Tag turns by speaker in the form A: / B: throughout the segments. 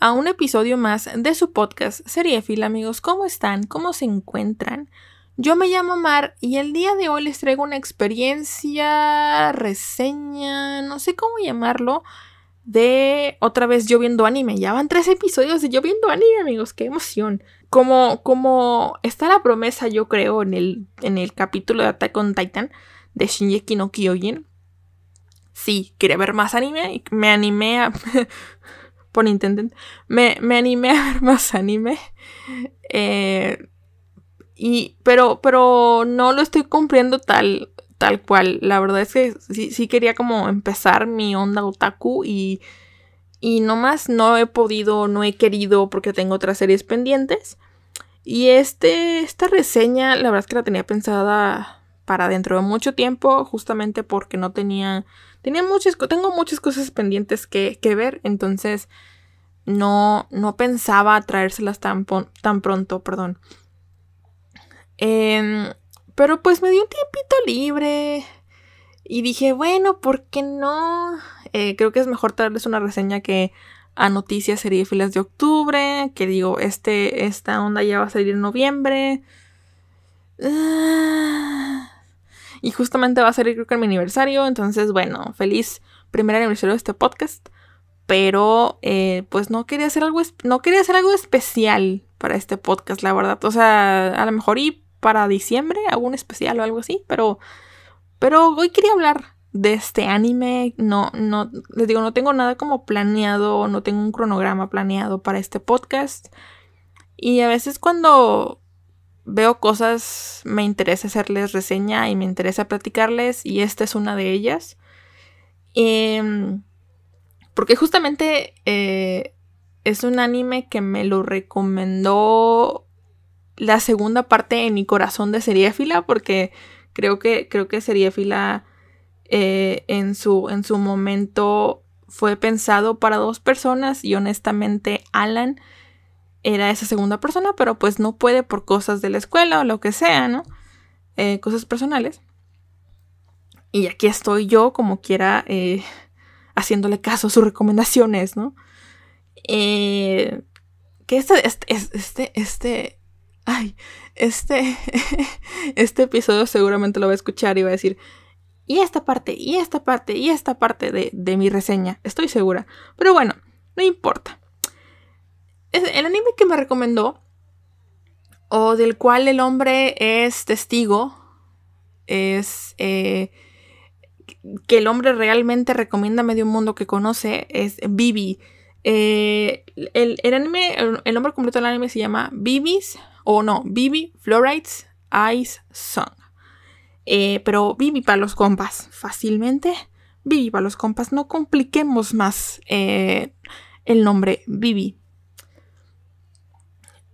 A: a un episodio más de su podcast Seriefil, amigos. ¿Cómo están? ¿Cómo se encuentran? Yo me llamo Mar y el día de hoy les traigo una experiencia, reseña, no sé cómo llamarlo, de otra vez yo viendo anime. Ya van tres episodios de yo viendo anime, amigos. ¡Qué emoción! Como, como está la promesa, yo creo, en el, en el capítulo de Attack on Titan de Shinji no Kyojin. Sí, quería ver más anime y me animé a... por Nintendo. Me, me animé a ver más anime. Eh, y, pero, pero no lo estoy cumpliendo tal, tal cual. La verdad es que sí, quería como empezar mi onda otaku y, y nomás no he podido, no he querido porque tengo otras series pendientes. Y este, esta reseña, la verdad es que la tenía pensada para dentro de mucho tiempo, justamente porque no tenía tenía muchas, tengo muchas cosas pendientes que, ver, entonces no, no pensaba traérselas tan, tan pronto, perdón. Em, pero pues me di un tiempito libre y dije, bueno, ¿por qué no? Eh, creo que es mejor traerles una reseña que a noticias filas de octubre, que digo, este, esta onda ya va a salir en noviembre. Ah, y justamente va a salir creo que en mi aniversario. Entonces, bueno, feliz primer aniversario de este podcast. Pero eh, pues no quería hacer algo no quería hacer algo especial para este podcast, la verdad. O sea, a lo mejor y para diciembre un especial o algo así, pero pero hoy quería hablar de este anime. No, no, les digo, no tengo nada como planeado, no tengo un cronograma planeado para este podcast. Y a veces cuando veo cosas, me interesa hacerles reseña y me interesa platicarles y esta es una de ellas. Em, porque justamente eh, es un anime que me lo recomendó la segunda parte en mi corazón de Seriéfila porque creo que, creo que Seriéfila eh, en, su, en su momento fue pensado para dos personas y honestamente Alan era esa segunda persona, pero pues no puede por cosas de la escuela o lo que sea, ¿no? Eh, cosas personales. Y aquí estoy yo, como quiera, eh, haciéndole caso a sus recomendaciones, ¿no? Eh, que este, este, este, este, ay, este, este episodio seguramente lo va a escuchar y va a decir, y esta parte, y esta parte, y esta parte de, de mi reseña, estoy segura. Pero bueno, no importa el anime que me recomendó, o del cual el hombre es testigo, es eh, que el hombre realmente recomienda medio mundo que conoce, es Bibi. Eh, el, anime, el, nombre completo del anime se llama Bibi's, o no, Bibi Fluorides Ice Song. Eh, pero Bibi para los compas, fácilmente. Bibi para los compas, no compliquemos más el nombre Bibi.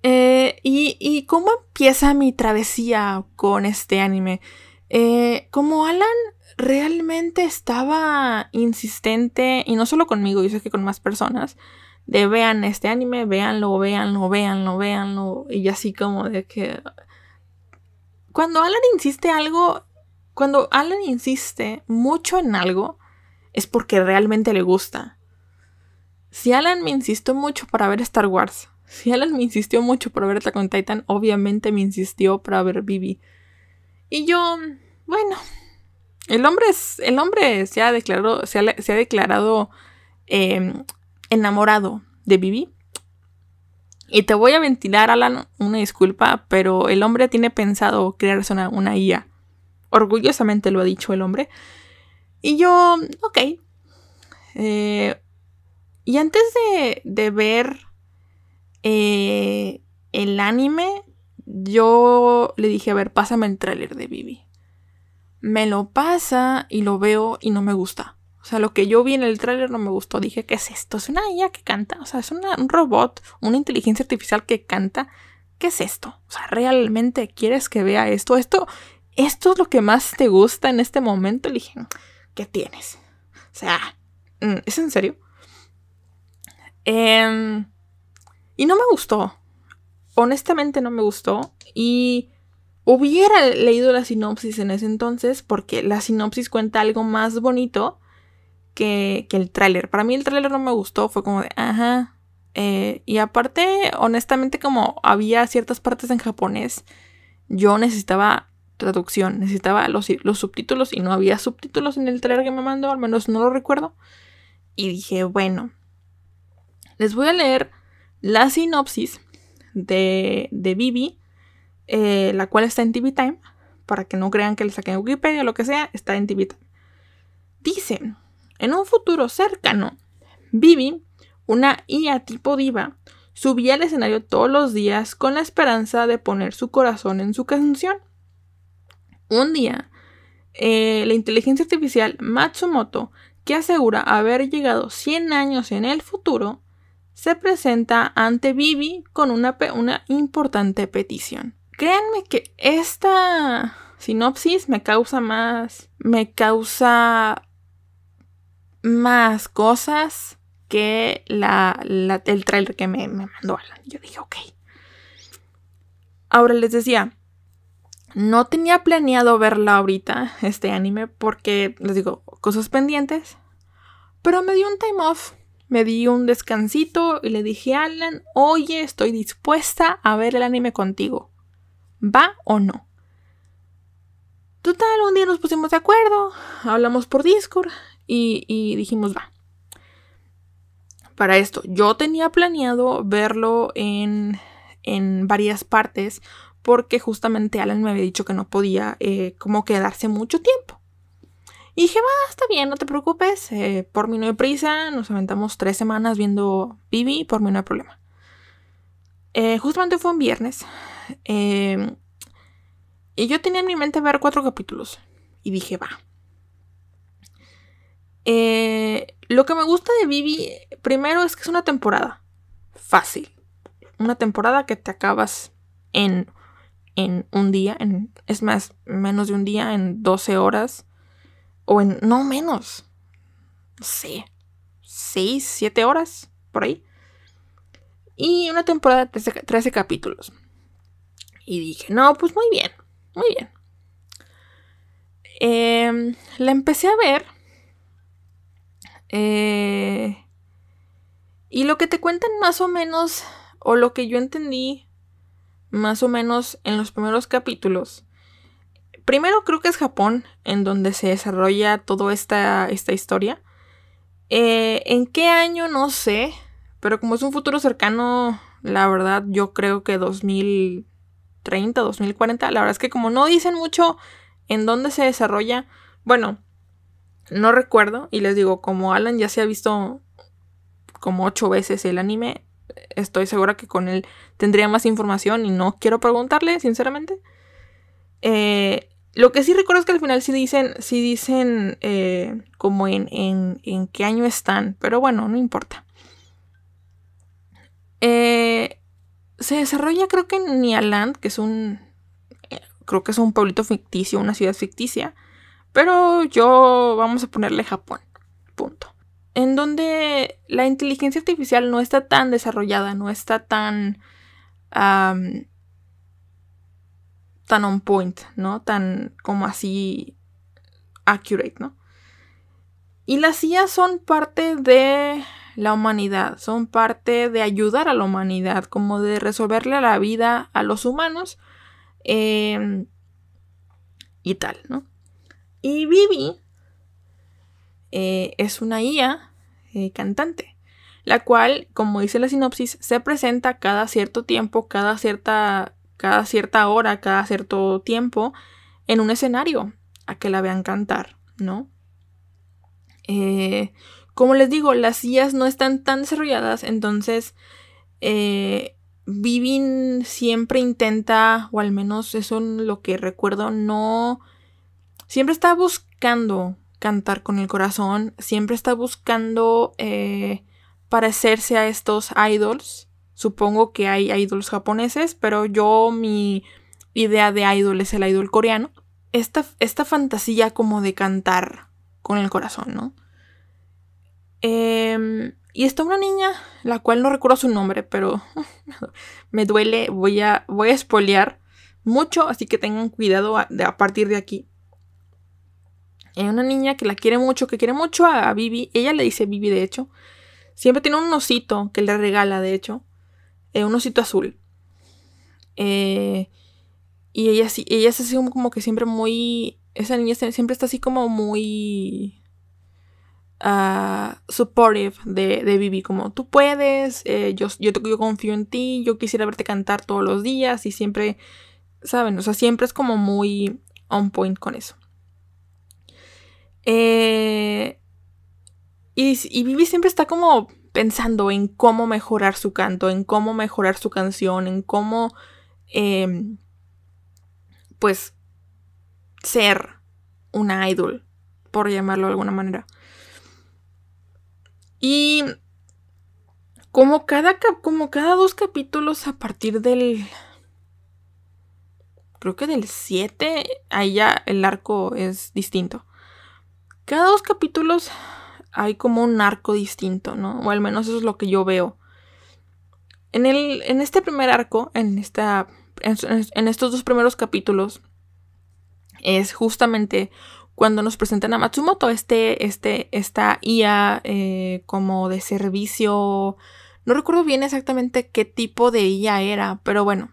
A: Eh, y, cómo empieza mi travesía con este anime? Eh, como Alan realmente estaba insistente, y no solo conmigo, yo sé que con más personas, de vean este anime, véanlo, véanlo, véanlo, véanlo, y así como de que... Cuando Alan insiste algo, cuando Alan insiste mucho en algo, es porque realmente le gusta. Si Alan me insistió mucho para ver Star Wars, si Alan me insistió mucho por ver Attack on Titan, obviamente me insistió para ver Bibi. Y yo, bueno, el hombre, es, el hombre se ha declarado, se ha, declarado em, enamorado de Bibi. Y te voy a ventilar, Alan, una disculpa, pero el hombre tiene pensado crearse una, una IA. Orgullosamente lo ha dicho el hombre. Y yo, ok. Eh, y antes de, de ver eh, el anime, yo le dije, a ver, pásame el tráiler de Bibi. Me lo pasa y lo veo y no me gusta. O sea, lo que yo vi en el tráiler no me gustó. Dije, ¿qué es esto? Es una IA que canta. O sea, es un robot, una inteligencia artificial que canta. ¿qué es esto? O sea, ¿realmente quieres que vea esto? Esto, esto es lo que más te gusta en este momento. Le dije, ¿qué tienes? O sea, mm, ¿es en serio? Em, y no me gustó. Honestamente no me gustó. Y hubiera leído la sinopsis en ese entonces porque la sinopsis cuenta algo más bonito que, que el tráiler. Para mí el tráiler no me gustó. Fue como de, ajá. Eh, y aparte, honestamente, como había ciertas partes en japonés, yo necesitaba traducción, necesitaba los, los subtítulos y no había subtítulos en el trailer que me mandó, al menos no lo recuerdo. Y dije, bueno, les voy a leer la sinopsis de, de Bibi, eh, la cual está en TV Time, para que no crean que le saquen Wikipedia o lo que sea, está en TV Time. Dice, en un futuro cercano, Bibi, una IA tipo diva, subía al escenario todos los días con la esperanza de poner su corazón en su canción. Un día, eh, la inteligencia artificial Matsumoto, que asegura haber llegado 100 años en el futuro, se presenta ante Bibi con una, una importante petición. Créanme que esta sinopsis me causa más. me causa más cosas que la, el trailer que me, me mandó Alan. Yo dije, ok. Ahora les decía, no tenía planeado verla ahorita, este anime, porque les digo, cosas pendientes. Pero me dio un time off me di un descansito y le dije a Alan, oye, estoy dispuesta a ver el anime contigo. ¿Va o no? Total, un día nos pusimos de acuerdo, hablamos por Discord y, dijimos, va. Para esto, yo tenía planeado verlo en, en varias partes porque justamente Alan me había dicho que no podía eh, como quedarse mucho tiempo. Y dije, va, está bien, no te preocupes. Eh, por mí no hay prisa. Nos aventamos tres semanas viendo Bibi. Por mí no hay problema. Eh, justamente fue un viernes. Em, y yo tenía en mi mente ver cuatro capítulos. Y dije, va. Eh, lo que me gusta de Bibi, primero es que es una temporada. Fácil. Una temporada que te acabas en, en un día. En, es más, menos de un día, en 12 horas o en, no menos, no sé, 6, 7 horas, por ahí. Y una temporada de 13, capítulos. Y dije, no, pues muy bien, muy bien. Em, la empecé a ver. Eh, y lo que te cuentan más o menos, o lo que yo entendí más o menos en los primeros capítulos, primero creo que es Japón, en donde se desarrolla toda esta, esta historia. Eh, ¿En qué año? No sé. Pero como es un futuro cercano, la verdad yo creo que 2030, 2040. La verdad es que como no dicen mucho en dónde se desarrolla, bueno, no recuerdo. Y les digo, como Alan ya se ha visto como ocho veces el anime, estoy segura que con él tendría más información y no quiero preguntarle, sinceramente. Eh, lo que sí recuerdo es que al final sí dicen, sí dicen eh, como en, en, qué año están, pero bueno, no importa. Eh, se desarrolla creo que en Nialand, que es un, eh, creo que es un pueblito ficticio, una ciudad ficticia, pero yo vamos a ponerle Japón, punto. En donde la inteligencia artificial no está tan desarrollada, no está tan tan on point, ¿no? Tan como así accurate, ¿no? Y las IA son parte de la humanidad, son parte de ayudar a la humanidad, como de resolverle la vida a los humanos em, y tal, ¿no? Y Vivi eh, es una IA eh, cantante, la cual, como dice la sinopsis, se presenta cada cierto tiempo, cada cierta cada cierta hora, cada cierto tiempo, en un escenario a que la vean cantar, ¿no? Eh, como les digo, las sillas no están tan desarrolladas, entonces eh, Vivin siempre intenta, o al menos eso es lo que recuerdo, no... Siempre está buscando cantar con el corazón, siempre está buscando eh, parecerse a estos idols Supongo que hay idols japoneses, pero yo mi idea de idol es el idol coreano. Esta, esta fantasía como de cantar con el corazón, ¿no? Em, y está una niña, la cual no recuerdo su nombre, pero me duele, voy a, voy a espolear mucho, así que tengan cuidado a, de, a partir de aquí. Hay una niña que la quiere mucho, que quiere mucho a Vivi, ella le dice Vivi de hecho, siempre tiene un osito que le regala de hecho, eh, un osito azul. Eh, y ella, ella es así como que siempre muy, esa niña siempre está así como muy uh, supportive de, de Vivi, como tú puedes, eh, yo, yo, confío en ti, yo quisiera verte cantar todos los días y siempre, ¿saben? O sea, siempre es como muy on point con eso. Y, y Vivi siempre está como pensando en cómo mejorar su canto, en cómo mejorar su canción, en cómo, em, pues, ser una idol, por llamarlo de alguna manera. Y como cada, como cada dos capítulos a partir del... Creo que del 7, ahí ya el arco es distinto. Cada dos capítulos hay como un arco distinto, ¿no? O al menos eso es lo que yo veo. En, el, en este primer arco, en, esta, en estos dos primeros capítulos, es justamente cuando nos presentan a Matsumoto, este, este, esta IA eh, como de servicio. No recuerdo bien exactamente qué tipo de IA era, pero bueno.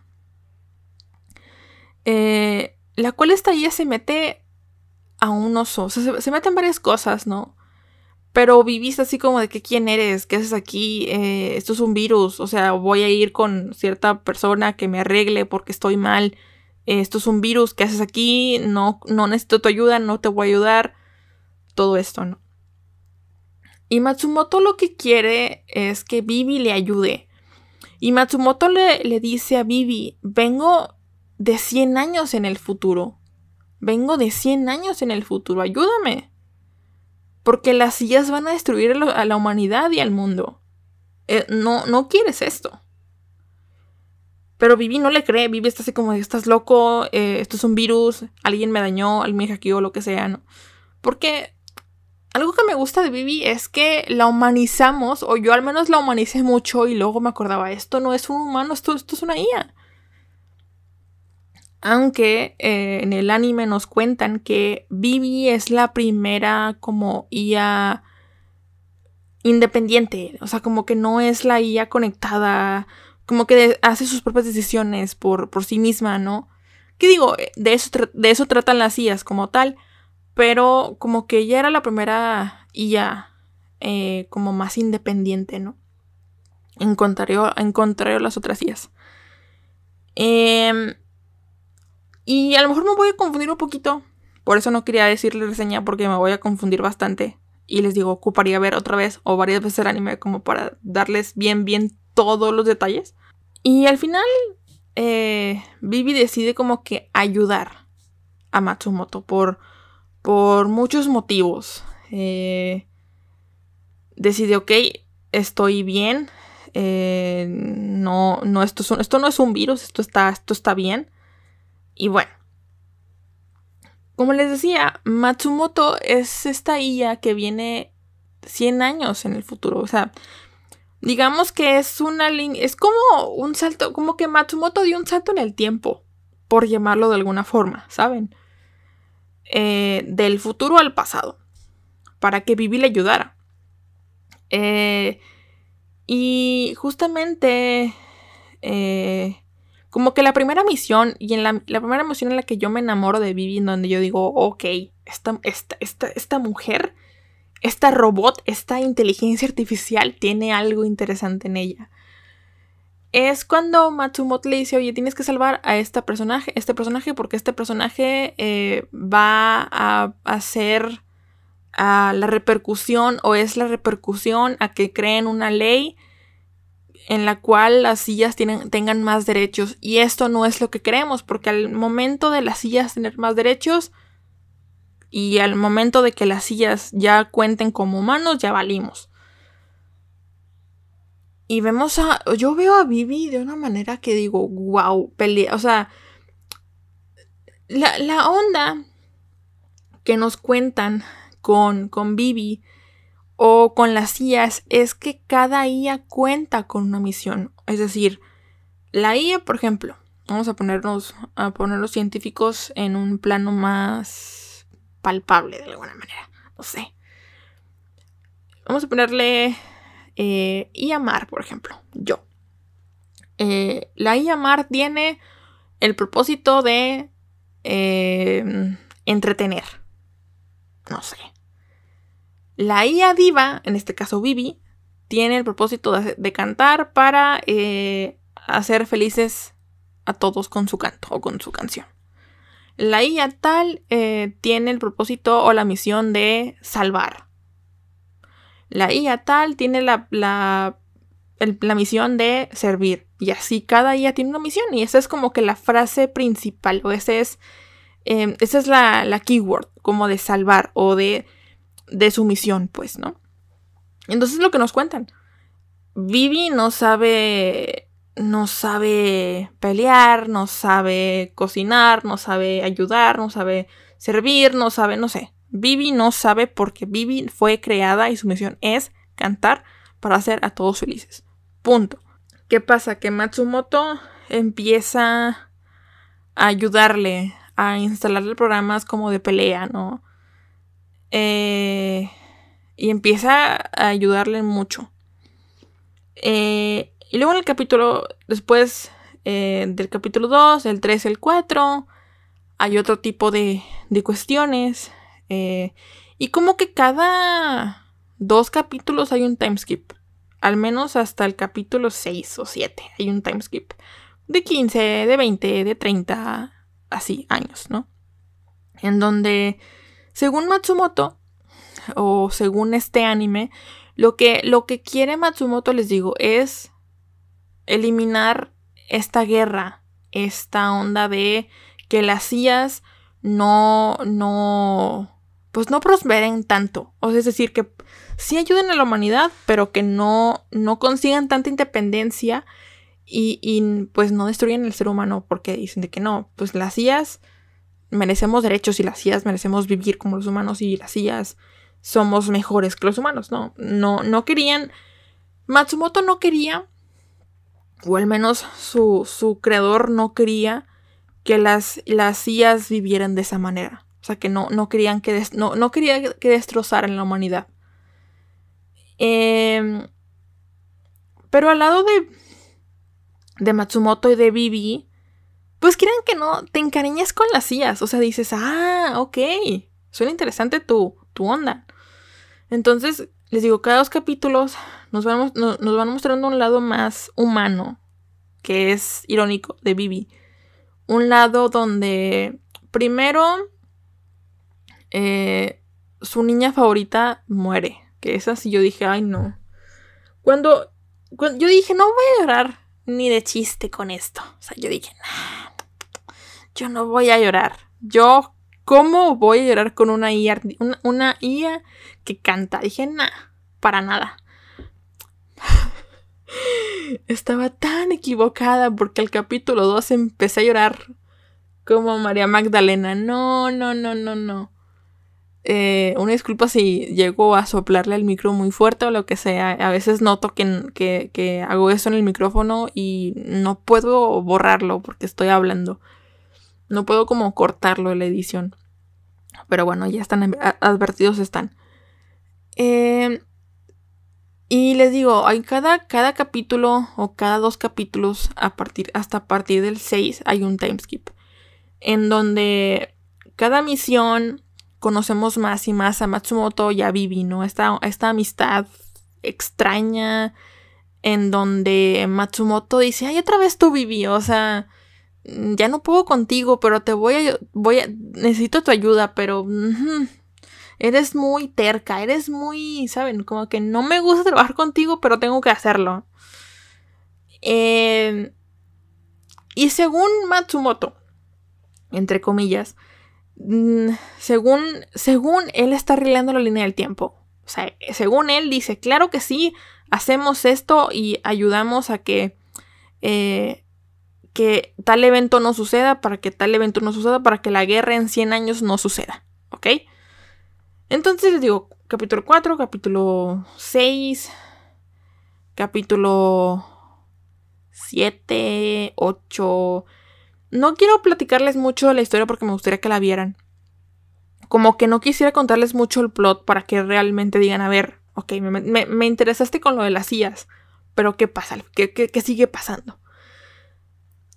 A: Eh, la cual esta IA se mete a un oso. O sea, se, mete en varias cosas, ¿no? Pero vivís así como de que quién eres, qué haces aquí, eh, esto es un virus, o sea, voy a ir con cierta persona que me arregle porque estoy mal esto es un virus, ¿qué haces aquí? No, no necesito tu ayuda, no te voy a ayudar. Todo esto, ¿no? Y Matsumoto lo que quiere es que Vivi le ayude. Y Matsumoto le, le dice a Vivi, vengo de 100 años en el futuro. Vengo de 100 años en el futuro, ayúdame. Porque las sillas van a destruir a la humanidad y al mundo. Eh, no, no quieres esto. Pero Vivi no le cree, Vivi está así como, estás loco, eh, esto es un virus, alguien me dañó, alguien me hackeó, lo que sea, ¿no? Porque algo que me gusta de Vivi es que la humanizamos, o yo al menos la humanicé mucho y luego me acordaba, esto no es un humano, esto, esto es una IA. Aunque eh, en el anime nos cuentan que Vivi es la primera como IA independiente, o sea, como que no es la IA conectada como que hace sus propias decisiones por, por sí misma, ¿no? ¿Qué digo? De eso, de eso tratan las IAs como tal, pero como que ella era la primera IA eh, como más independiente, ¿no? En contrario, a las otras IAs. Em, y a lo mejor me voy a confundir un poquito, por eso no quería decirle reseña porque me voy a confundir bastante. Y les digo, ocuparía ver otra vez o varias veces el anime como para darles bien, bien todos los detalles. Y al final, eh, Vivi decide como que ayudar a Matsumoto por, por muchos motivos. Eh, decide, ok, estoy bien. Eh, no, no, esto, esto no es un virus, esto está, esto está bien. Y bueno. Como les decía, Matsumoto es esta IA que viene 100 años en el futuro. O sea, Digamos que es una línea, es como un salto, como que Matsumoto dio un salto en el tiempo, por llamarlo de alguna forma, ¿saben? Eh, del futuro al pasado, para que Vivi le ayudara. Eh, y justamente, eh, como que la primera misión, y en la, primera misión en la que yo me enamoro de Vivi, en donde yo digo, ok, esta, esta, esta, esta mujer esta robot, esta inteligencia artificial tiene algo interesante en ella. Es cuando Matsumoto le dice, oye, tienes que salvar a este personaje, este personaje, porque este personaje eh, va a hacer a la repercusión o es la repercusión a que creen una ley en la cual las sillas tienen, tengan más derechos. Y esto no es lo que queremos, porque al momento de las sillas tener más derechos, y al momento de que las sillas ya cuenten como humanos, ya valimos. Y vemos a. Yo veo a Vivi de una manera que digo, wow, pelea. O sea. La, la onda que nos cuentan con, con Vivi o con las IAs es que cada IA cuenta con una misión. Es decir, la IA, por ejemplo, vamos a ponernos a poner los científicos en un plano más palpable de alguna manera. No sé. Vamos a ponerle eh, IAMAR, por ejemplo, yo. Eh, la IAMAR tiene el propósito de eh, entretener. No sé. La IA Diva, en este caso Vivi, tiene el propósito de, cantar para eh, hacer felices a todos con su canto o con su canción. La IA tal tiene el propósito o la misión de salvar la IA tal tiene la, la, misión de servir. Y así cada IA tiene una misión. Y esa es como que la frase principal. O es. Em, esa es la, la, keyword. Como de salvar. O de. De su misión, pues, ¿no? Entonces lo que nos cuentan. Vivi no sabe. No sabe pelear, no sabe cocinar, no sabe ayudar, no sabe servir, no sabe, no sé. Vivi no sabe porque Vivi fue creada y su misión es cantar para hacer a todos felices. Punto. ¿Qué pasa? Que Matsumoto empieza a ayudarle a instalarle programas como de pelea, ¿no? Eh, y empieza a ayudarle mucho. Eh, y luego en el capítulo, después eh, del capítulo 2, el 3, el 4, hay otro tipo de, de cuestiones eh, y como que cada dos capítulos hay un timeskip. Al menos hasta el capítulo 6 o 7 hay un timeskip. De 15, de 20, de 30, así, años, ¿no? En donde, según Matsumoto, o según este anime, lo que, lo que quiere Matsumoto, les digo, es eliminar esta guerra, esta onda de que las sillas no, no, pues no prosperen tanto. O sea, es decir, que sí ayuden a la humanidad, pero que no, no consigan tanta independencia y, y, pues no destruyen el ser humano porque dicen de que no, pues las sillas merecemos derechos y las sillas merecemos vivir como los humanos y las sillas somos mejores que los humanos. No, no, no querían. Matsumoto no quería, o al menos su, su creador no quería que las, las vivieran de esa manera. O sea, que no, no querían que, no, no quería que destrozaran la humanidad. Em, pero al lado de, de Matsumoto y de Bibi, pues quieren que no te encariñes con las sillas. O sea, dices, ah, ok, suena interesante tu, tu onda. Entonces, les digo, cada dos capítulos nos van, nos, mostrando un lado más humano, que es irónico, de Bibi. Un lado donde primero eh, su niña favorita muere. Que es así, yo dije, ay no. Cuando, yo dije, no voy a llorar ni de chiste con esto. O sea, yo dije, nah, yo no voy a llorar. Yo, ¿cómo voy a llorar con una IA, una, IA que canta? Dije, nah, para nada. Estaba tan equivocada porque al capítulo 2 empecé a llorar como María Magdalena. No, no, no, no, no. Eh, una disculpa si llego a soplarle el micro muy fuerte o lo que sea. A veces noto que, que, hago eso en el micrófono y no puedo borrarlo porque estoy hablando. No puedo como cortarlo en la edición. Pero bueno, ya están advertidos están. Em, y les digo, hay cada, cada capítulo o cada dos capítulos a partir, hasta a partir del 6 hay un timeskip. En donde cada misión conocemos más y más a Matsumoto y a Bibi, ¿no? Esta, esta amistad extraña en donde Matsumoto dice, ay, otra vez tú Bibi, o sea, ya no puedo contigo, pero te voy a, voy necesito tu ayuda, pero eres muy terca, eres muy, ¿saben? Como que no me gusta trabajar contigo, pero tengo que hacerlo. Eh, y según Matsumoto, entre comillas, Mm, según, según él está arreglando la línea del tiempo. O sea, según él dice, claro que sí, hacemos esto y ayudamos a que, eh, que tal evento no suceda, para que tal evento no suceda, para que la guerra en 100 años no suceda, ¿ok? Entonces les digo, capítulo 4, capítulo 6, capítulo 7, 8. No quiero platicarles mucho de la historia porque me gustaría que la vieran. Como que no quisiera contarles mucho el plot para que realmente digan, a ver, ok, me, interesaste con lo de las sillas, pero ¿qué pasa? ¿Qué, qué, sigue pasando?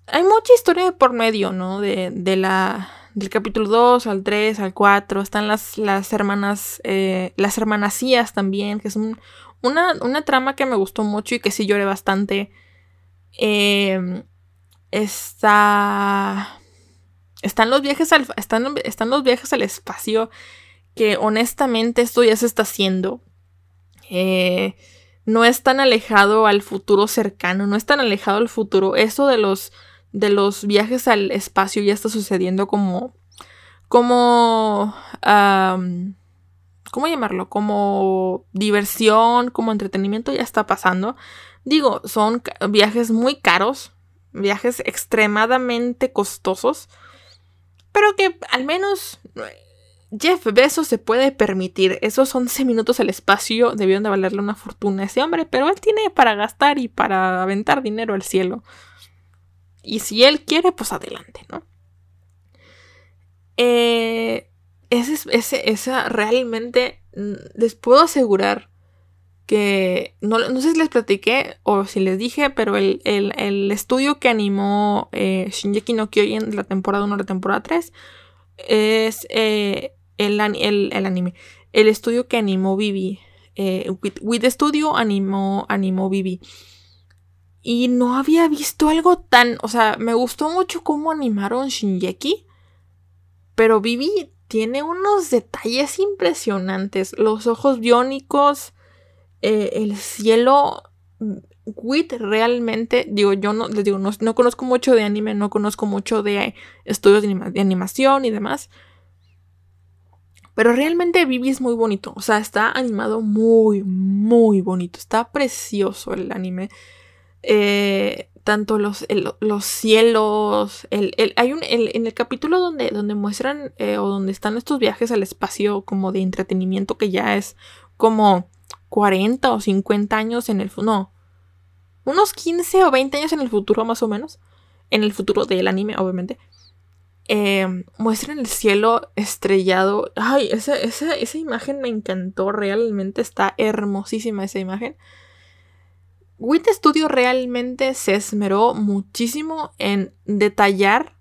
A: Hay mucha historia por medio, ¿no? De, de la, del capítulo 2 al 3 al 4. Están las, las hermanas, eh, las también, que es una, una, trama que me gustó mucho y que sí lloré bastante. Eh, está... Están los viajes al, están, están los viajes al espacio que honestamente esto ya se está haciendo. Eh, no es tan alejado al futuro cercano, no es tan alejado al futuro. Eso de los de los viajes al espacio ya está sucediendo como como ¿cómo llamarlo? Como diversión, como entretenimiento ya está pasando. Digo, son viajes muy caros, viajes extremadamente costosos, pero que al menos Jeff Bezos se puede permitir. Esos 11 minutos al espacio debieron de valerle una fortuna a ese hombre, pero él tiene para gastar y para aventar dinero al cielo. Y si él quiere, pues adelante, ¿no? Eh, ese, ese, esa realmente mm, les puedo asegurar que no, sé si les platiqué o si les dije, pero el, estudio que animó eh, Shinjeki no Kyojin la temporada 1 a la temporada 3 es eh, el, anime. El estudio que animó Vivi. Eh, with, Studio animó, animó Vivi. Y no había visto algo tan. O sea, me gustó mucho cómo animaron Shinjeki. Pero Vivi tiene unos detalles impresionantes. Los ojos biónicos. Eh, el cielo. Wit realmente, digo, yo no les digo, no, conozco mucho de anime, no conozco mucho de estudios de, animación y demás. Pero realmente Vivi es muy bonito. O sea, está animado muy, muy bonito. Está precioso el anime. Eh, tanto los, los cielos. El, hay un, en el capítulo donde, donde muestran eh, o donde están estos viajes al espacio como de entretenimiento que ya es como 40 o 50 años en el no unos 15 o 20 años en el futuro más o menos en el futuro del anime obviamente eh, muestran el cielo estrellado ay esa, esa, esa imagen me encantó realmente está hermosísima esa imagen Wit Studio realmente se esmeró muchísimo en detallar,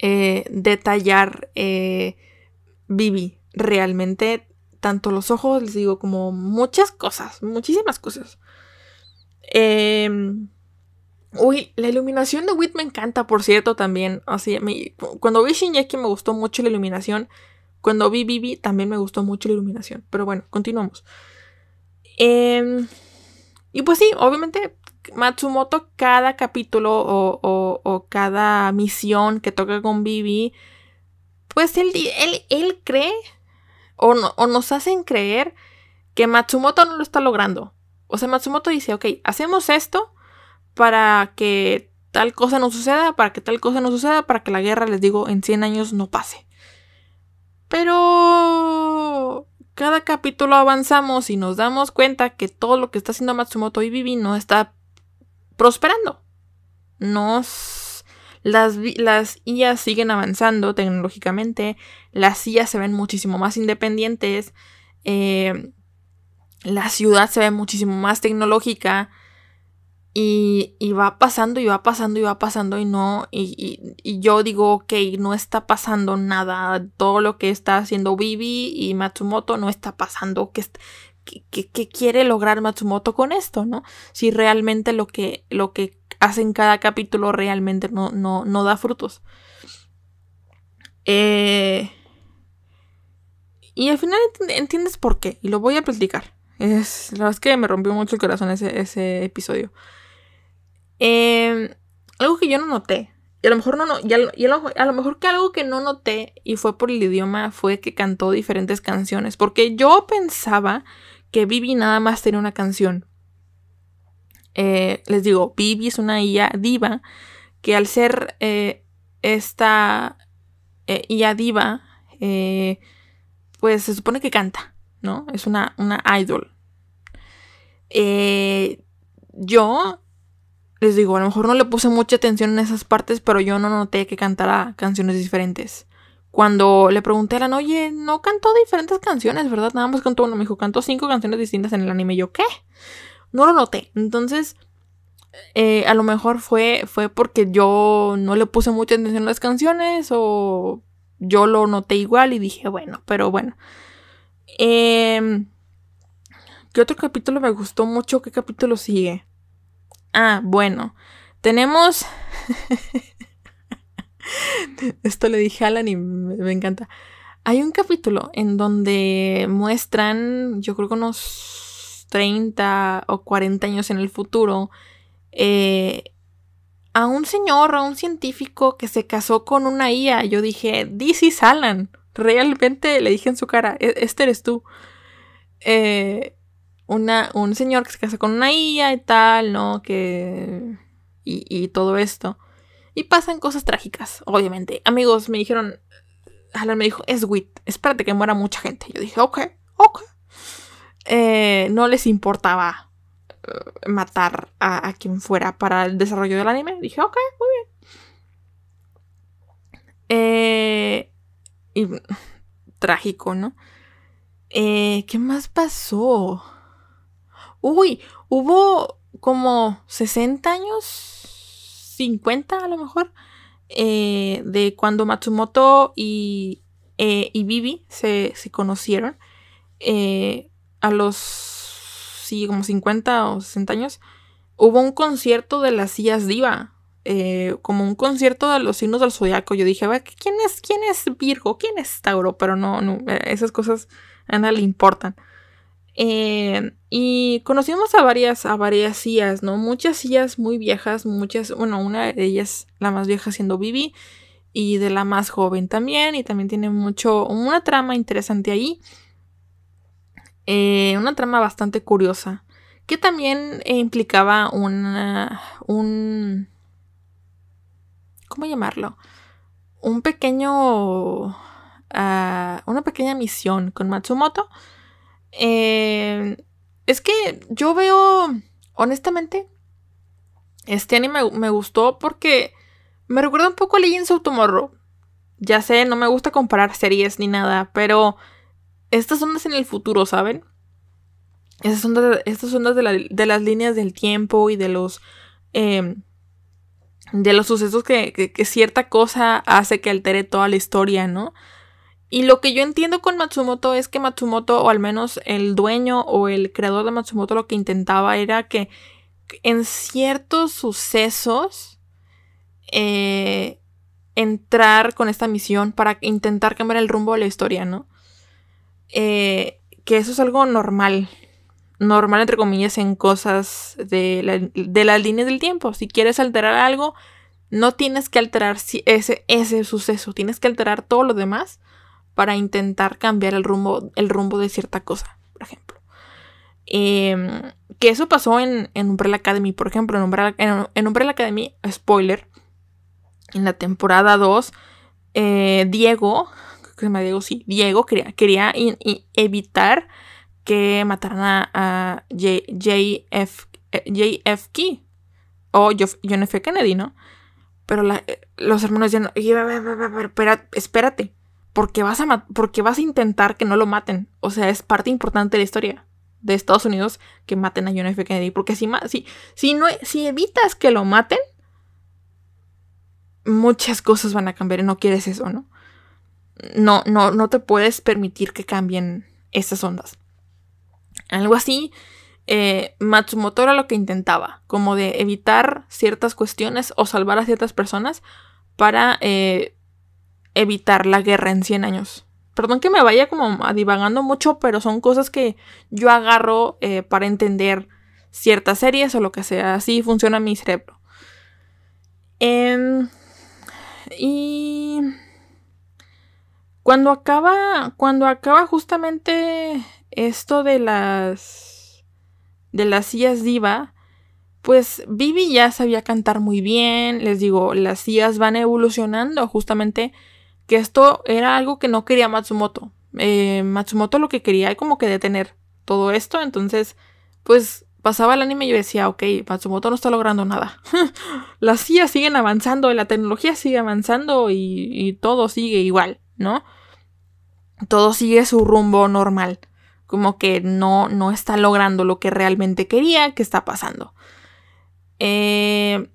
A: eh, detallar eh, Vivi. Realmente, tanto los ojos, les digo, como muchas cosas, muchísimas cosas. Em, uy, la iluminación de Wit me encanta, por cierto, también. Así, cuando vi Shinjeki me gustó mucho la iluminación. Cuando vi Vivi también me gustó mucho la iluminación. Pero bueno, continuamos. Eh, y pues sí, obviamente Matsumoto cada capítulo o, cada misión que toca con Bibi, pues él, él, cree o, nos hacen creer que Matsumoto no lo está logrando. O sea, Matsumoto dice, ok, hacemos esto para que tal cosa no suceda, para que tal cosa no suceda, para que la guerra, les digo, en 100 años no pase. Pero cada capítulo avanzamos y nos damos cuenta que todo lo que está haciendo Matsumoto y Vivi no está prosperando. Nos, las, las siguen avanzando tecnológicamente, las IAs se ven muchísimo más independientes, eh, la ciudad se ve muchísimo más tecnológica, y, va pasando y va pasando y va pasando y no, y, yo digo, ok, no está pasando nada, todo lo que está haciendo Bibi y Matsumoto no está pasando, ¿qué, quiere lograr Matsumoto con esto, no? Si realmente lo que, lo que hace en cada capítulo realmente no, no, no da frutos. Eh, y al final entiendes por qué, y lo voy a platicar. Es, la verdad es que me rompió mucho el corazón ese, ese episodio. Em, algo que yo no noté. Y a lo mejor no, no y, a, lo, mejor que algo que no noté y fue por el idioma fue que cantó diferentes canciones. Porque yo pensaba que Vivi nada más tenía una canción. Eh, les digo, Vivi es una IA diva que al ser eh, esta eh, IA diva, pues se supone que canta, ¿no? Es una, una idol. yo les digo, a lo mejor no le puse mucha atención en esas partes, pero yo no noté que cantara canciones diferentes. Cuando le pregunté a Alan, oye, no cantó diferentes canciones, ¿verdad? Nada más cantó uno. Me dijo, cantó cinco canciones distintas en el anime. Yo, ¿qué? No lo noté. Entonces, eh, a lo mejor fue, fue porque yo no le puse mucha atención a las canciones o yo lo noté igual y dije, bueno, pero bueno. Eh, ¿Qué otro capítulo me gustó mucho? ¿Qué capítulo sigue? Ah, bueno. Tenemos... Esto le dije a Alan y me, encanta. Hay un capítulo en donde muestran, yo creo que unos 30 o 40 años en el futuro, eh, a un señor, a un científico que se casó con una IA. Yo dije, this is Alan. Realmente le dije en su cara, e, este eres tú. Eh, un señor que se casa con una IA y tal, ¿no? Que... Y, todo esto. Y pasan cosas trágicas, obviamente. Amigos, me dijeron... Alan me dijo, es wit, espérate que muera mucha gente. Yo dije, ok, ok. Eh, no les importaba eh, matar a, quien fuera para el desarrollo del anime. Dije, ok, muy bien. Eh, y trágico, ¿no? ¿Qué más pasó? Uy, hubo como 60 años, 50 a lo mejor, eh, de cuando Matsumoto y, eh, y Bibi se, conocieron. Eh, a los, sí, como 50 o 60 años, hubo un concierto de las sillas diva. como un concierto de los signos del zodiaco. Yo dije, ¿quién es, quién es Virgo? ¿Quién es Tauro? Pero no, no esas cosas a nadie le importan. Eh, y conocimos a varias, a varias sillas, ¿no? Muchas sillas muy viejas, muchas, bueno, una de ellas, la más vieja siendo Vivi, y de la más joven también, y también tiene mucho, una trama interesante ahí. Eh, una trama bastante curiosa, que también implicaba una, un, ¿cómo llamarlo? Un pequeño, ah, una pequeña misión con Matsumoto eh, es que yo veo, honestamente, este anime me, gustó porque me recuerda un poco a Legends of Tomorrow. Ya sé, no me gusta comparar series ni nada, pero estas ondas en el futuro, ¿saben? Estas ondas, estas ondas de, las líneas del tiempo y de los... Em, de los sucesos que, que, cierta cosa hace que altere toda la historia, ¿no? Y lo que yo entiendo con Matsumoto es que Matsumoto, o al menos el dueño o el creador de Matsumoto, lo que intentaba era que en ciertos sucesos eh, entrar con esta misión para intentar cambiar el rumbo de la historia, ¿no? Eh, que eso es algo normal. Normal, entre comillas, en cosas de, de las líneas del tiempo. Si quieres alterar algo, no tienes que alterar ese, ese suceso, tienes que alterar todo lo demás para intentar cambiar el rumbo, el rumbo de cierta cosa, por ejemplo. Em, que eso pasó en, en Umbrella Academy, por ejemplo, en Umbrella, en, Umbrella Academy, spoiler, en la temporada 2, eh, Diego, que se llama Diego, sí, Diego quería, quería evitar que mataran a, JF, JFK o John F. Kennedy, ¿no? Pero los hermanos ya no, espérate, porque vas a porque vas a intentar que no lo maten. O sea, es parte importante de la historia de Estados Unidos que maten a John F. Kennedy. Porque si, si, si, no, si evitas que lo maten, muchas cosas van a cambiar y no quieres eso, ¿no? No, no, no te puedes permitir que cambien esas ondas. Algo así, eh, Matsumoto era lo que intentaba, como de evitar ciertas cuestiones o salvar a ciertas personas para eh, evitar la guerra en 100 años. Perdón que me vaya como divagando mucho, pero son cosas que yo agarro eh, para entender ciertas series o lo que sea. Así funciona mi cerebro. Em, y cuando acaba, cuando acaba justamente esto de las de las sillas diva, pues Vivi ya sabía cantar muy bien, les digo, las sillas van evolucionando justamente que esto era algo que no quería Matsumoto. Eh, Matsumoto lo que quería es como que detener todo esto, entonces pues pasaba el anime y yo decía, ok, Matsumoto no está logrando nada. las sillas siguen avanzando, la tecnología sigue avanzando y, y todo sigue igual, ¿no? Todo sigue su rumbo normal como que no, no está logrando lo que realmente quería, que está pasando. Eh,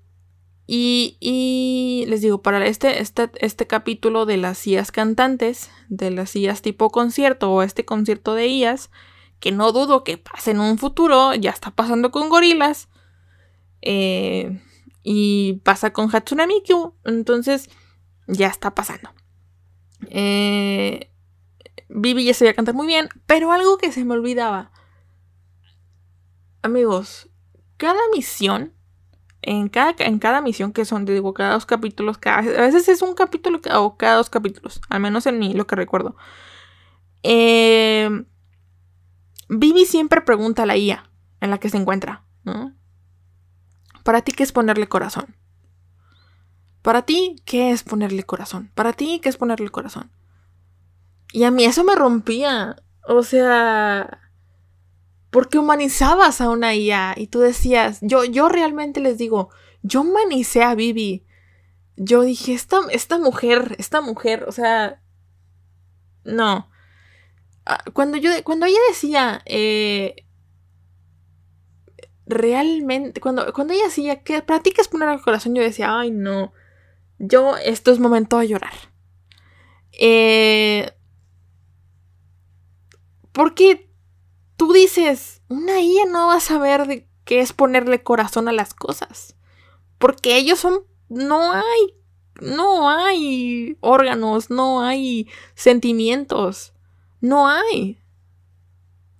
A: y, les digo, para este, este, este, capítulo de las sillas cantantes, de las sillas tipo concierto o este concierto de IAS, que no dudo que pase en un futuro, ya está pasando con gorilas. Eh, y pasa con Hatsune Miku, entonces ya está pasando. Eh, Vivi ya sabía cantar muy bien, pero algo que se me olvidaba. Amigos, cada misión, en cada, en cada misión que son, digo, cada dos capítulos, cada, a veces es un capítulo o cada dos capítulos, al menos en mí, lo que recuerdo. Eh, Vivi siempre pregunta a la IA en la que se encuentra, ¿no? ¿Para ti qué es ponerle corazón? ¿Para ti qué es ponerle corazón? ¿Para ti qué es ponerle corazón? Y a mí eso me rompía. O sea, porque humanizabas a una IA y tú decías, yo, yo realmente les digo, yo humanicé a Vivi. Yo dije, esta, esta mujer, esta mujer, o sea, no. Ah, cuando yo, cuando ella decía, eh, realmente, cuando, cuando ella decía que practicas poner al corazón, yo decía, ay no, yo, esto es momento de llorar. Eh, porque tú dices, una IA no va a saber de qué es ponerle corazón a las cosas. Porque ellos son, no hay, no hay órganos, no hay sentimientos, no hay.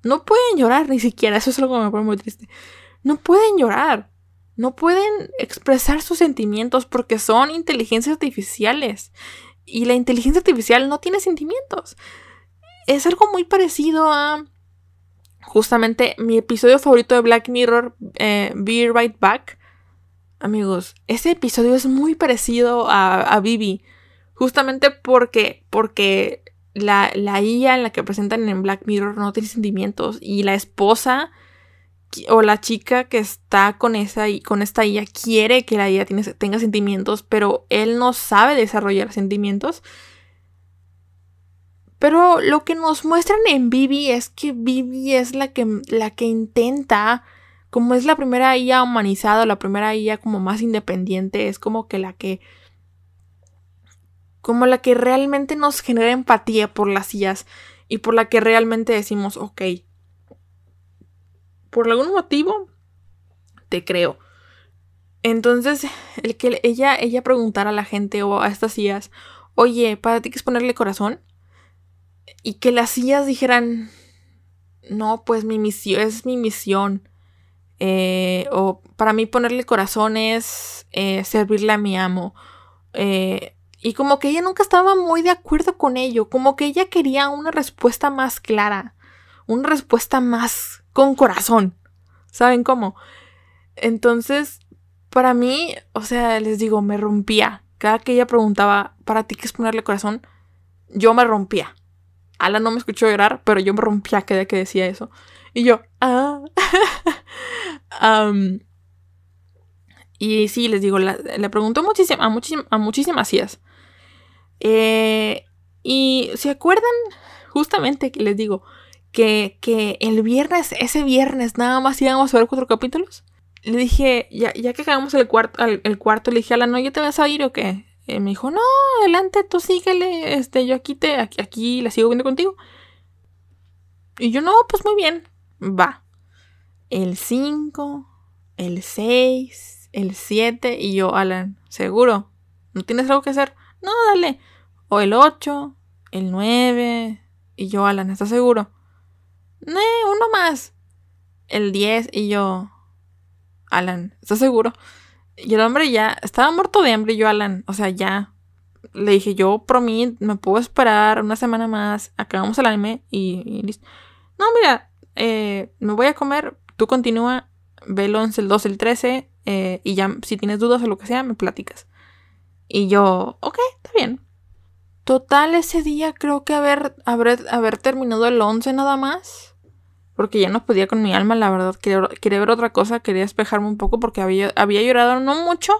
A: No pueden llorar ni siquiera, eso es algo que me pone muy triste. No pueden llorar, no pueden expresar sus sentimientos porque son inteligencias artificiales. Y la inteligencia artificial no tiene sentimientos es algo muy parecido a justamente mi episodio favorito de Black Mirror, eh, Be Right Back. Amigos, ese episodio es muy parecido a, a Bibi. Justamente porque, porque la, la IA en la que presentan en Black Mirror no tiene sentimientos. Y la esposa o la chica que está con, esa, con esta IA quiere que la IA tenga sentimientos, pero él no sabe desarrollar sentimientos. Pero lo que nos muestran en Vivi es que Vivi es la que, la que intenta, como es la primera IA humanizada, la primera IA como más independiente, es como que la que... como la que realmente nos genera empatía por las IAs y por la que realmente decimos, ok, por algún motivo, te creo. Entonces, el que ella, ella preguntara a la gente o a estas IAs, oye, ¿para ti qué es ponerle corazón? Y que las sillas dijeran, no, pues mi misión es mi misión. Eh, o para mí ponerle corazón es eh, servirle a mi amo. Eh, y como que ella nunca estaba muy de acuerdo con ello, como que ella quería una respuesta más clara, una respuesta más con corazón. ¿Saben cómo? Entonces, para mí, o sea, les digo, me rompía. Cada que ella preguntaba, ¿para ti qué es ponerle corazón? Yo me rompía. Alan no me escuchó llorar, pero yo me rompía cada que decía eso. Y yo, ah. y sí, les digo, le preguntó muchísimo, a, a muchísimas sillas. Eh, y se acuerdan, justamente que les digo, que, que, el viernes, ese viernes, nada más íbamos a ver cuatro capítulos. Le dije, ya, ya que acabamos el cuarto, el, cuarto, le dije, Alan, ¿no ya te vas a ir o qué? Eh, me dijo, no, adelante, tú síguele, este, yo aquí te, aquí, aquí la sigo viendo contigo. Y yo, no, pues muy bien, va. El 5, el 6, el 7, y yo, Alan, ¿seguro? ¿No tienes algo que hacer? No, dale. O el 8, el 9, y yo, Alan, ¿estás seguro? No, uno más. El 10, y yo, Alan, ¿estás seguro? Y el hombre ya estaba muerto de hambre. Yo, Alan, o sea, ya. Le dije, yo por mí me puedo esperar una semana más. Acabamos el anime y, listo. no, mira, eh, me voy a comer, tú continúa, ve el 11, el 12, el 13, eh, y ya si tienes dudas o lo que sea, me platicas. Y yo, ok, está bien. Total, ese día creo que haber, haber, haber terminado el 11 nada más. Porque ya no podía con mi alma, la verdad. Quería, quería ver otra cosa, quería despejarme un poco porque había, había llorado no mucho,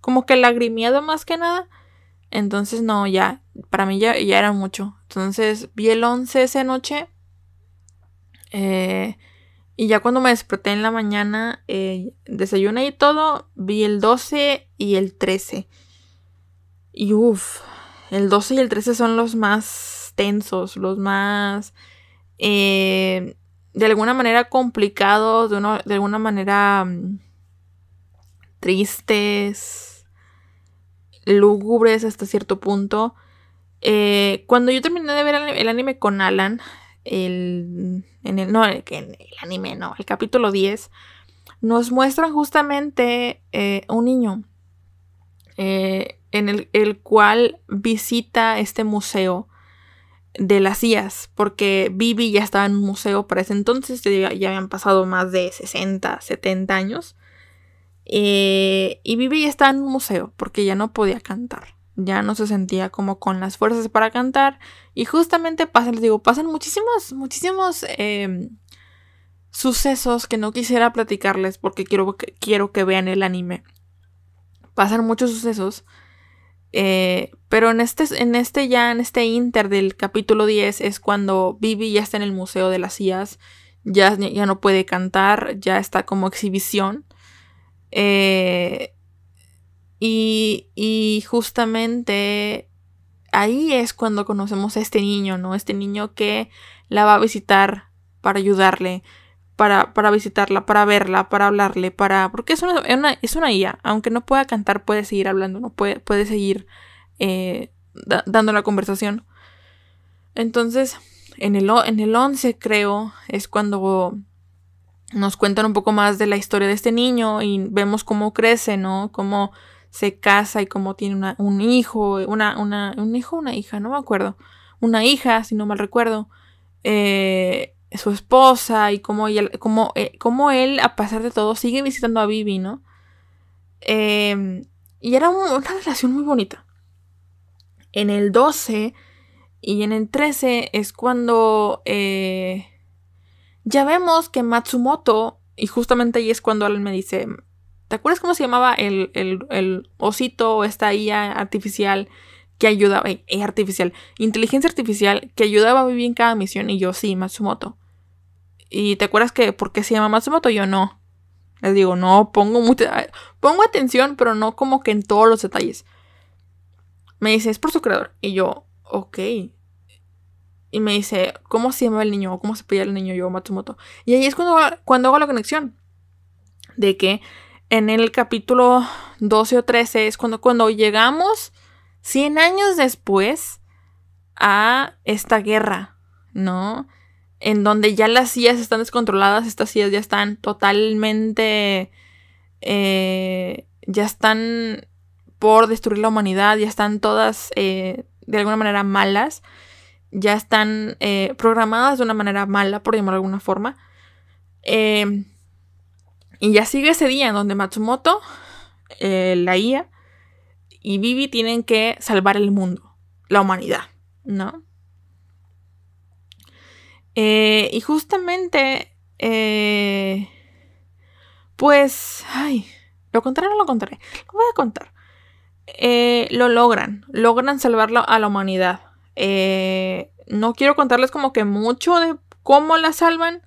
A: como que lagrimeado más que nada. Entonces, no, ya, para mí ya, ya era mucho. Entonces, vi el 11 esa noche. Eh, y ya cuando me desperté en la mañana, eh, desayuné y todo, vi el 12 y el 13. Y uff, el 12 y el 13 son los más tensos, los más... Eh, de alguna manera complicados, de, de alguna manera mm, tristes, lúgubres hasta cierto punto. Eh, cuando yo terminé de ver el, anime con Alan, el, en el, no, el, el, anime, no, el capítulo 10, nos muestran justamente eh, un niño eh, en el, el, cual visita este museo de las IAS, porque Vivi ya estaba en un museo para ese entonces, ya, habían pasado más de 60, 70 años. Eh, y Vivi ya estaba en un museo porque ya no podía cantar, ya no se sentía como con las fuerzas para cantar. Y justamente pasan, les digo, pasan muchísimos, muchísimos em, sucesos que no quisiera platicarles porque quiero, quiero que vean el anime. Pasan muchos sucesos eh, pero en este, en este ya, en este inter del capítulo 10 es cuando Vivi ya está en el Museo de las IAS, ya, ya no puede cantar, ya está como exhibición. Eh, y, y justamente ahí es cuando conocemos a este niño, ¿no? Este niño que la va a visitar para ayudarle, para, para visitarla, para verla, para hablarle, para... Porque es una, es una IA, aunque no pueda cantar, puede seguir hablando, no puede, puede seguir eh, dando la conversación. Entonces, en el, en el 11 creo, es cuando nos cuentan un poco más de la historia de este niño y vemos cómo crece, ¿no? Cómo se casa y cómo tiene un hijo, una, una, un hijo una hija, no me acuerdo. Una hija, si no mal recuerdo. Eh, su esposa y cómo, ella, eh, él, a pesar de todo, sigue visitando a Vivi, ¿no? Em, y era una relación muy bonita. En el 12 y en el 13 es cuando eh, ya vemos que Matsumoto, y justamente ahí es cuando él me dice, ¿te acuerdas cómo se llamaba el, el, el osito, esta IA artificial que ayudaba, eh, artificial, inteligencia artificial que ayudaba a vivir en cada misión. Y yo, sí, Matsumoto. ¿Y te acuerdas que por qué se llama Matsumoto? Yo no. Les digo, no, pongo mucha, pongo atención, pero no como que en todos los detalles. Me dice, es por su creador. Y yo, ok. Y me dice, ¿cómo se llama el niño? ¿Cómo se pide el niño? Yo, Matsumoto. Y ahí es cuando, cuando hago la conexión. De que en el capítulo 12 o 13 es cuando, cuando llegamos 100 años después a esta guerra, ¿no? En donde ya las sillas están descontroladas, estas sillas ya están totalmente... Eh, ya están por destruir la humanidad, ya están todas eh, de alguna manera malas, ya están eh, programadas de una manera mala, por llamarlo de alguna forma. y ya sigue ese día en donde Matsumoto, la IA, y Vivi tienen que salvar el mundo, la humanidad, ¿no? Eh, y justamente, eh, pues, ay, ¿lo contaré o no lo contaré? Lo voy a contar. Eh, lo logran, logran salvarlo a la humanidad. no quiero contarles como que mucho de cómo la salvan,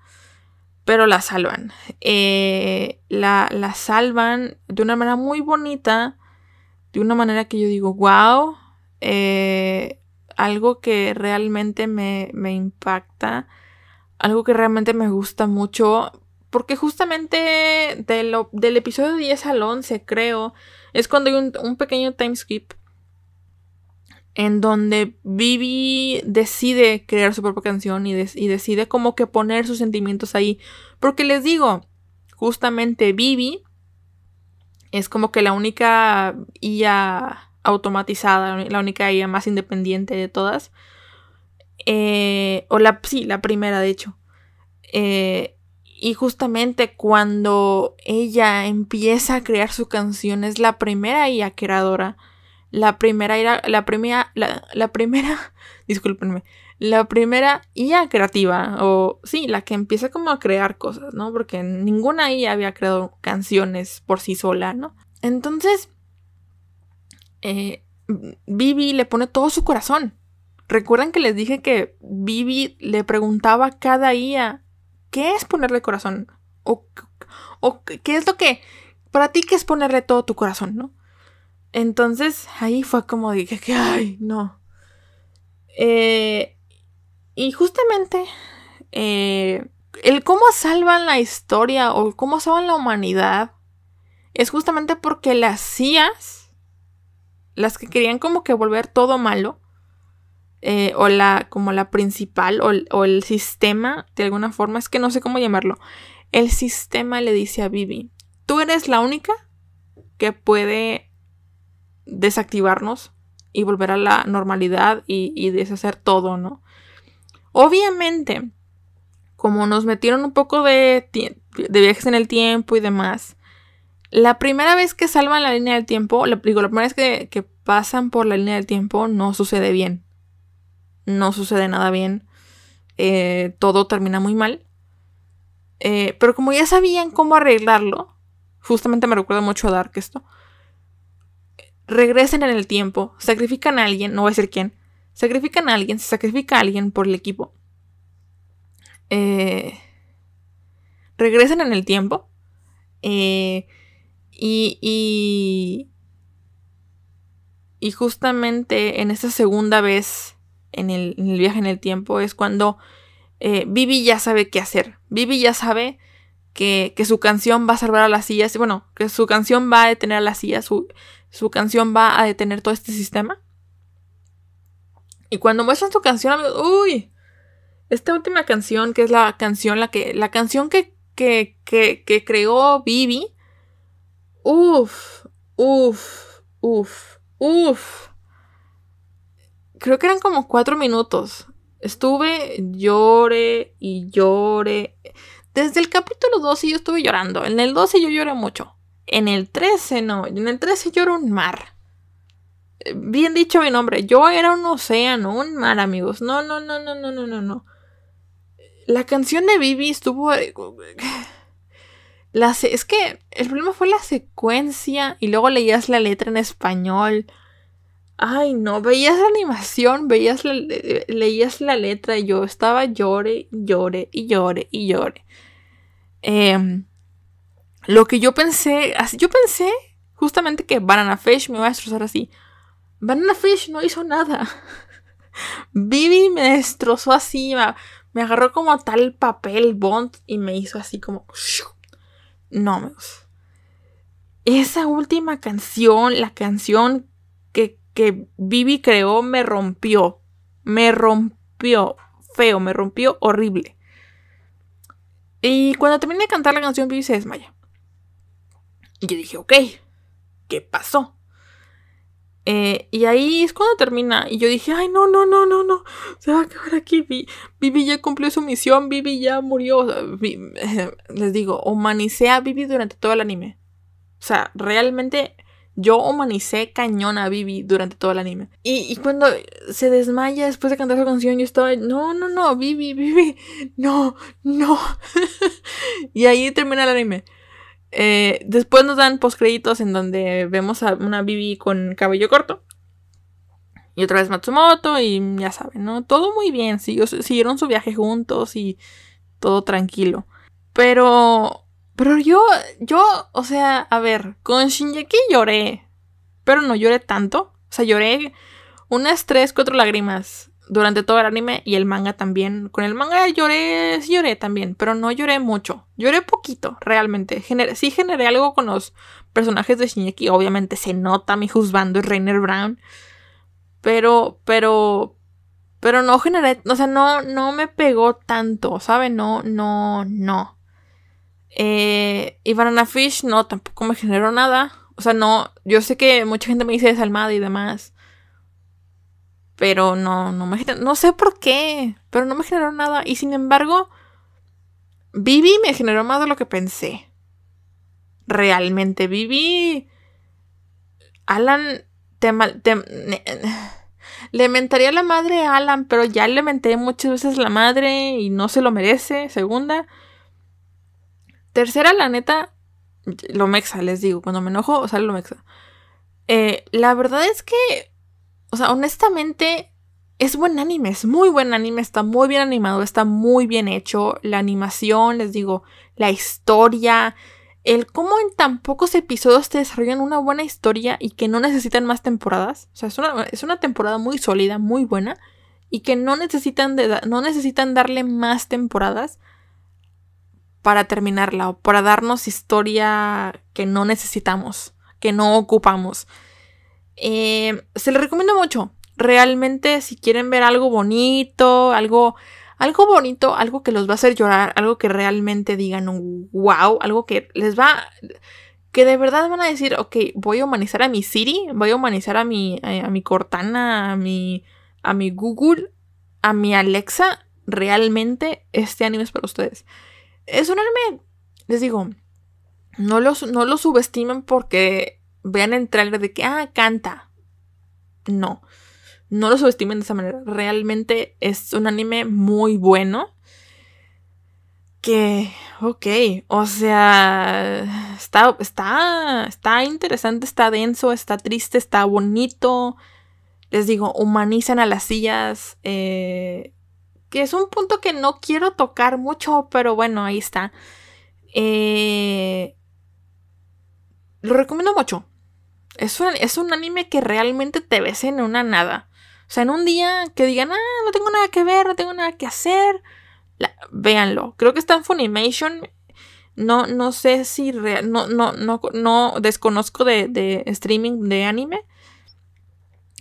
A: pero la salvan. la, la salvan de una manera muy bonita de una manera que yo digo, wow, eh, algo que realmente me, impacta, algo que realmente me gusta mucho, porque justamente del episodio 10 al 11, creo, es cuando hay un, pequeño time skip en donde Vivi decide crear su propia canción y, y, decide como que poner sus sentimientos ahí. Porque les digo, justamente Vivi es como que la única IA automatizada, la única IA más independiente de todas. Eh, o la, sí, la primera de hecho. Eh, y justamente cuando ella empieza a crear su canción, es la primera IA creadora. La primera era, la primera, la, la primera, discúlpenme, la primera IA creativa, o sí, la que empieza como a crear cosas, ¿no? Porque ninguna IA había creado canciones por sí sola, ¿no? Entonces, eh, Vivi le pone todo su corazón. Recuerdan que les dije que Vivi le preguntaba a cada IA, ¿qué es ponerle corazón? O, o qué es lo que, para ti, qué es ponerle todo tu corazón, ¿no? Entonces ahí fue como dije que, ay, no. Eh, y justamente eh, el cómo salvan la historia o cómo salvan la humanidad es justamente porque las CIAs, las que querían como que volver todo malo, eh, o la como la principal o, el sistema de alguna forma es que no sé cómo llamarlo el sistema le dice a Vivi tú eres la única que puede desactivarnos y volver a la normalidad y, y deshacer todo no obviamente como nos metieron un poco de, viajes en el tiempo y demás la primera vez que salvan la línea del tiempo, digo, la primera vez que, pasan por la línea del tiempo no sucede bien no sucede nada bien, eh, todo termina muy mal. Eh, pero como ya sabían cómo arreglarlo, justamente me recuerda mucho a Dark esto, regresen en el tiempo, sacrifican a alguien, no voy a decir quién, sacrifican a alguien, se sacrifica a alguien por el equipo. Eh, regresen en el tiempo. y, y, y justamente en esa segunda vez en el, viaje en el tiempo es cuando eh, Vivi ya sabe qué hacer. Vivi ya sabe que, su canción va a salvar a las sillas. Bueno, que su canción va a detener a las sillas. Su, su canción va a detener todo este sistema. Y cuando muestran su canción, amigos, uy, esta última canción, que es la canción, la que, la canción que, que, que, creó Vivi, uff, uff, uff, uff creo que eran como cuatro minutos. Estuve, lloré y lloré. Desde el capítulo 12 yo estuve llorando. En el 12 yo lloré mucho. En el 13 no. En el 13 lloro un mar. Bien dicho mi nombre. Yo era un océano, un mar, amigos. No, no, no, no, no, no, no, no. La canción de Vivi estuvo... La es que el problema fue la secuencia y luego leías la letra en español. Ay, no, veías la animación, veías la, leías la letra y yo estaba llore, llore y llore y llore. Em, lo que yo pensé, yo pensé justamente que Banana Fish me iba a destrozar así. Banana Fish no hizo nada. Vivi me destrozó así, me agarró como tal papel Bond y me hizo así como... No, Esa última canción, la canción que que Vivi creó me rompió. Me rompió. Feo, me rompió horrible. Y cuando terminé de cantar la canción, Vivi se desmaya. Y yo dije, ok, ¿qué pasó? Eh, y ahí es cuando termina. Y yo dije, ay, no, no, no, no, no. Se va a acabar aquí. Vivi ya cumplió su misión. Vivi ya murió. les digo, humanicé a Vivi durante todo el anime. O sea, realmente yo humanicé cañón a Vivi durante todo el anime. Y, cuando se desmaya después de cantar esa canción, yo estaba, no, no, no, Vivi, Vivi, no, no. y ahí termina el anime. Eh, después nos dan postcréditos en donde vemos a una Vivi con cabello corto. Y otra vez Matsumoto y ya saben, ¿no? Todo muy bien, siguieron su viaje juntos y todo tranquilo. Pero pero yo, yo, o sea, a ver, con Shinjeki lloré, pero no lloré tanto. O sea, lloré unas 3, 4 lágrimas durante todo el anime y el manga también. Con el manga lloré, sí lloré también, pero no lloré mucho. Lloré poquito, realmente. sí generé algo con los personajes de Shinjeki. Obviamente se nota mi juzgando y Rainer Brown. Pero, pero, pero no generé, o sea, no, no me pegó tanto, ¿sabe? No, no, no. Eh, y Banana Fish no, tampoco me generó nada. O sea, no, yo sé que mucha gente me dice desalmada y demás. Pero no, no me no sé por qué, pero no me generó nada. Y sin embargo, Vivi me generó más de lo que pensé. Realmente, Vivi. Alan. Te, le mentaría la madre a Alan, pero ya le menté muchas veces la madre y no se lo merece. Segunda. Tercera, la neta. Lo mexa, les digo. Cuando me enojo, sale lo mexa. Eh, la verdad es que. O sea, honestamente es buen anime, es muy buen anime, está muy bien animado, está muy bien hecho. La animación, les digo, la historia, el cómo en tan pocos episodios te desarrollan una buena historia y que no necesitan más temporadas. O sea, es una, es una temporada muy sólida, muy buena y que no necesitan, de, no necesitan darle más temporadas para terminarla o para darnos historia que no necesitamos, que no ocupamos. Eh, se le recomiendo mucho realmente si quieren ver algo bonito, algo, algo bonito, algo que los va a hacer llorar, algo que realmente digan wow, algo que les va, que de verdad van a decir, ok, voy a humanizar a mi Siri, voy a humanizar a mi, a, mi Cortana, a mi, a mi Google, a mi Alexa, realmente este anime es para ustedes. Es un anime, les digo, no lo no lo subestimen porque vean el de que, ah, canta. No. No lo subestimen de esa manera. Realmente es un anime muy bueno. Que, ok, o sea, está, está, está interesante, está denso, está triste, está bonito. Les digo, humanizan a las sillas. Eh, que es un punto que no quiero tocar mucho, pero bueno, ahí está. Eh, lo recomiendo mucho. Es un, es un anime que realmente te ves en una nada. O sea, en un día que digan, ah, no tengo nada que ver, no tengo nada que hacer, véanlo. Creo que está en Funimation. No, no sé si no, no, no, no desconozco de, streaming de anime.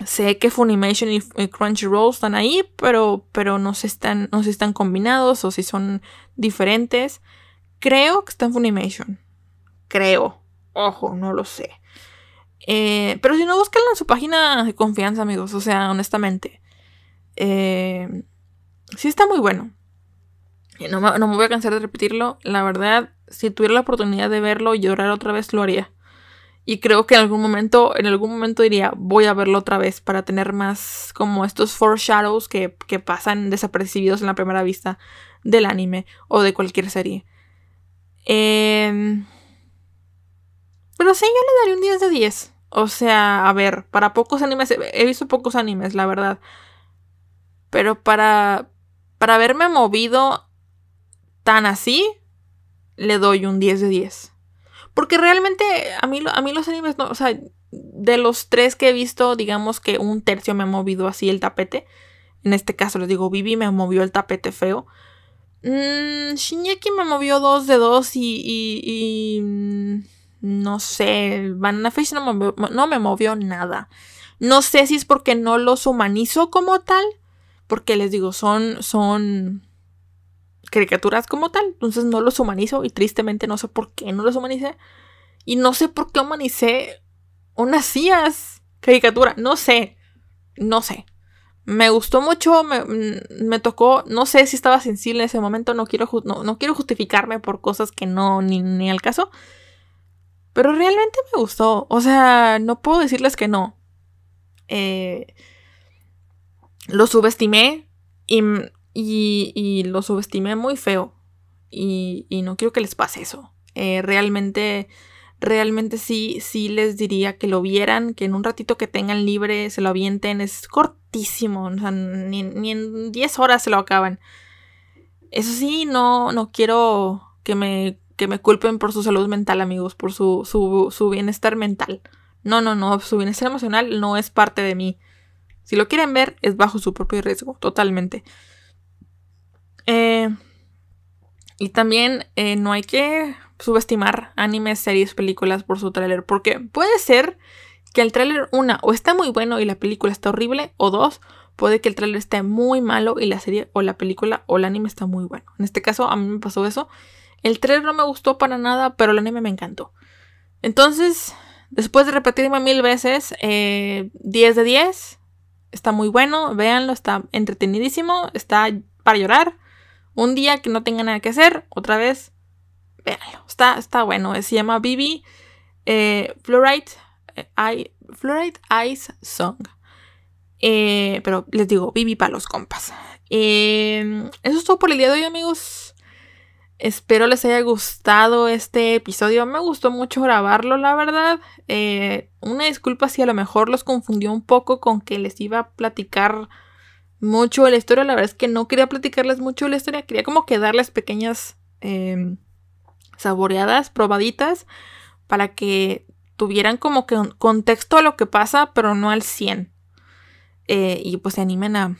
A: Sé que Funimation y, Crunchyroll están ahí, pero, pero no, sé están, no si están combinados o si son diferentes. Creo que está en Funimation. Creo. Ojo, no lo sé. Eh, pero si no, búsquenlo en su página de confianza, amigos. O sea, honestamente. Eh, sí está muy bueno. No me, no me voy a cansar de repetirlo. La verdad, si tuviera la oportunidad de verlo y llorar otra vez, lo haría. Y creo que en algún momento, en algún momento diría, voy a verlo otra vez para tener más como estos foreshadows que, que pasan desapercibidos en la primera vista del anime o de cualquier serie. Eh, pero sí, yo le daría un 10 de 10. O sea, a ver, para pocos animes, he visto pocos animes, la verdad. Pero para, para haberme movido tan así, le doy un 10 de 10. Porque realmente a mí, a mí los animes no, o sea, de los tres que he visto, digamos que un tercio me ha movido así el tapete. En este caso les digo, Vivi me movió el tapete feo. Shinyeki me movió dos de dos y, y mm, no sé, Banana Fish no me, no me movió nada. No sé si es porque no los humanizo como tal, porque les digo, son, son caricaturas como tal, entonces no los humanizo y tristemente no sé por qué no los humanicé. Y no sé por qué humanicé unas sillas caricatura, no sé, no sé. Me gustó mucho, me, me, tocó, no sé si estaba sensible en ese momento, no quiero, no, no quiero justificarme por cosas que no, ni, ni al caso. Pero realmente me gustó. O sea, no puedo decirles que no. Eh, lo subestimé y, y, lo subestimé muy feo. Y, y, no quiero que les pase eso. Eh, realmente, realmente sí, sí les diría que lo vieran, que en un ratito que tengan libre se lo avienten. Es cortísimo. O sea, ni, ni en 10 horas se lo acaban. Eso sí, no, no quiero que me que me culpen por su salud mental, amigos, por su, su, bienestar mental. No, no, no, su bienestar emocional no es parte de mí. Si lo quieren ver, es bajo su propio riesgo, totalmente. Eh, y también eh, no hay que subestimar animes, series, películas por su tráiler, porque puede ser que el tráiler, una, o está muy bueno y la película está horrible, o dos, puede que el tráiler esté muy malo y la serie o la película o el anime está muy bueno. En este caso, a mí me pasó eso el trailer no me gustó para nada, pero el anime me encantó. Entonces, después de repetirme mil veces, 10 eh, de 10. Está muy bueno, véanlo, está entretenidísimo, está para llorar. Un día que no tenga nada que hacer, otra vez, véanlo. Está, está bueno. Se llama Bibi eh, Fluoride, eh, Ice Song. Eh, pero les digo, Bibi para los compas. eso es todo por el día de hoy, amigos. Espero les haya gustado este episodio. Me gustó mucho grabarlo, la verdad. Eh, una disculpa si a lo mejor los confundió un poco con que les iba a platicar mucho la historia. La verdad es que no quería platicarles mucho la historia. Quería como que darles pequeñas em, saboreadas, probaditas, para que tuvieran como que un contexto a lo que pasa, pero no al 100. Eh, y pues se animen a...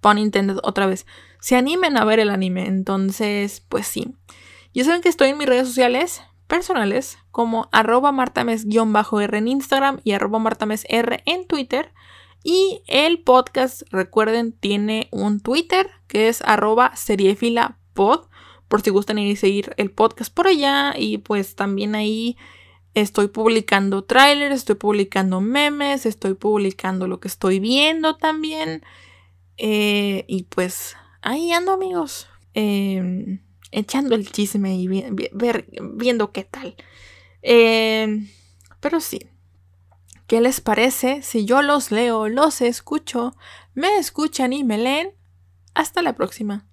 A: Pun intended otra vez se animen a ver el anime. Entonces, pues sí. Ya saben que estoy en mis redes sociales personales como arroba martames-r en Instagram y arroba martamesr en Twitter. Y el podcast, recuerden, tiene un Twitter que es arroba seriefilapod. Por si gustan ir y seguir el podcast por allá. Y pues también ahí estoy publicando trailers, estoy publicando memes, estoy publicando lo que estoy viendo también. Eh, y pues ahí ando amigos, em, echando el chisme y viendo qué tal. Em, pero sí, ¿qué les parece si yo los leo, los escucho, me escuchan y me leen? Hasta la próxima.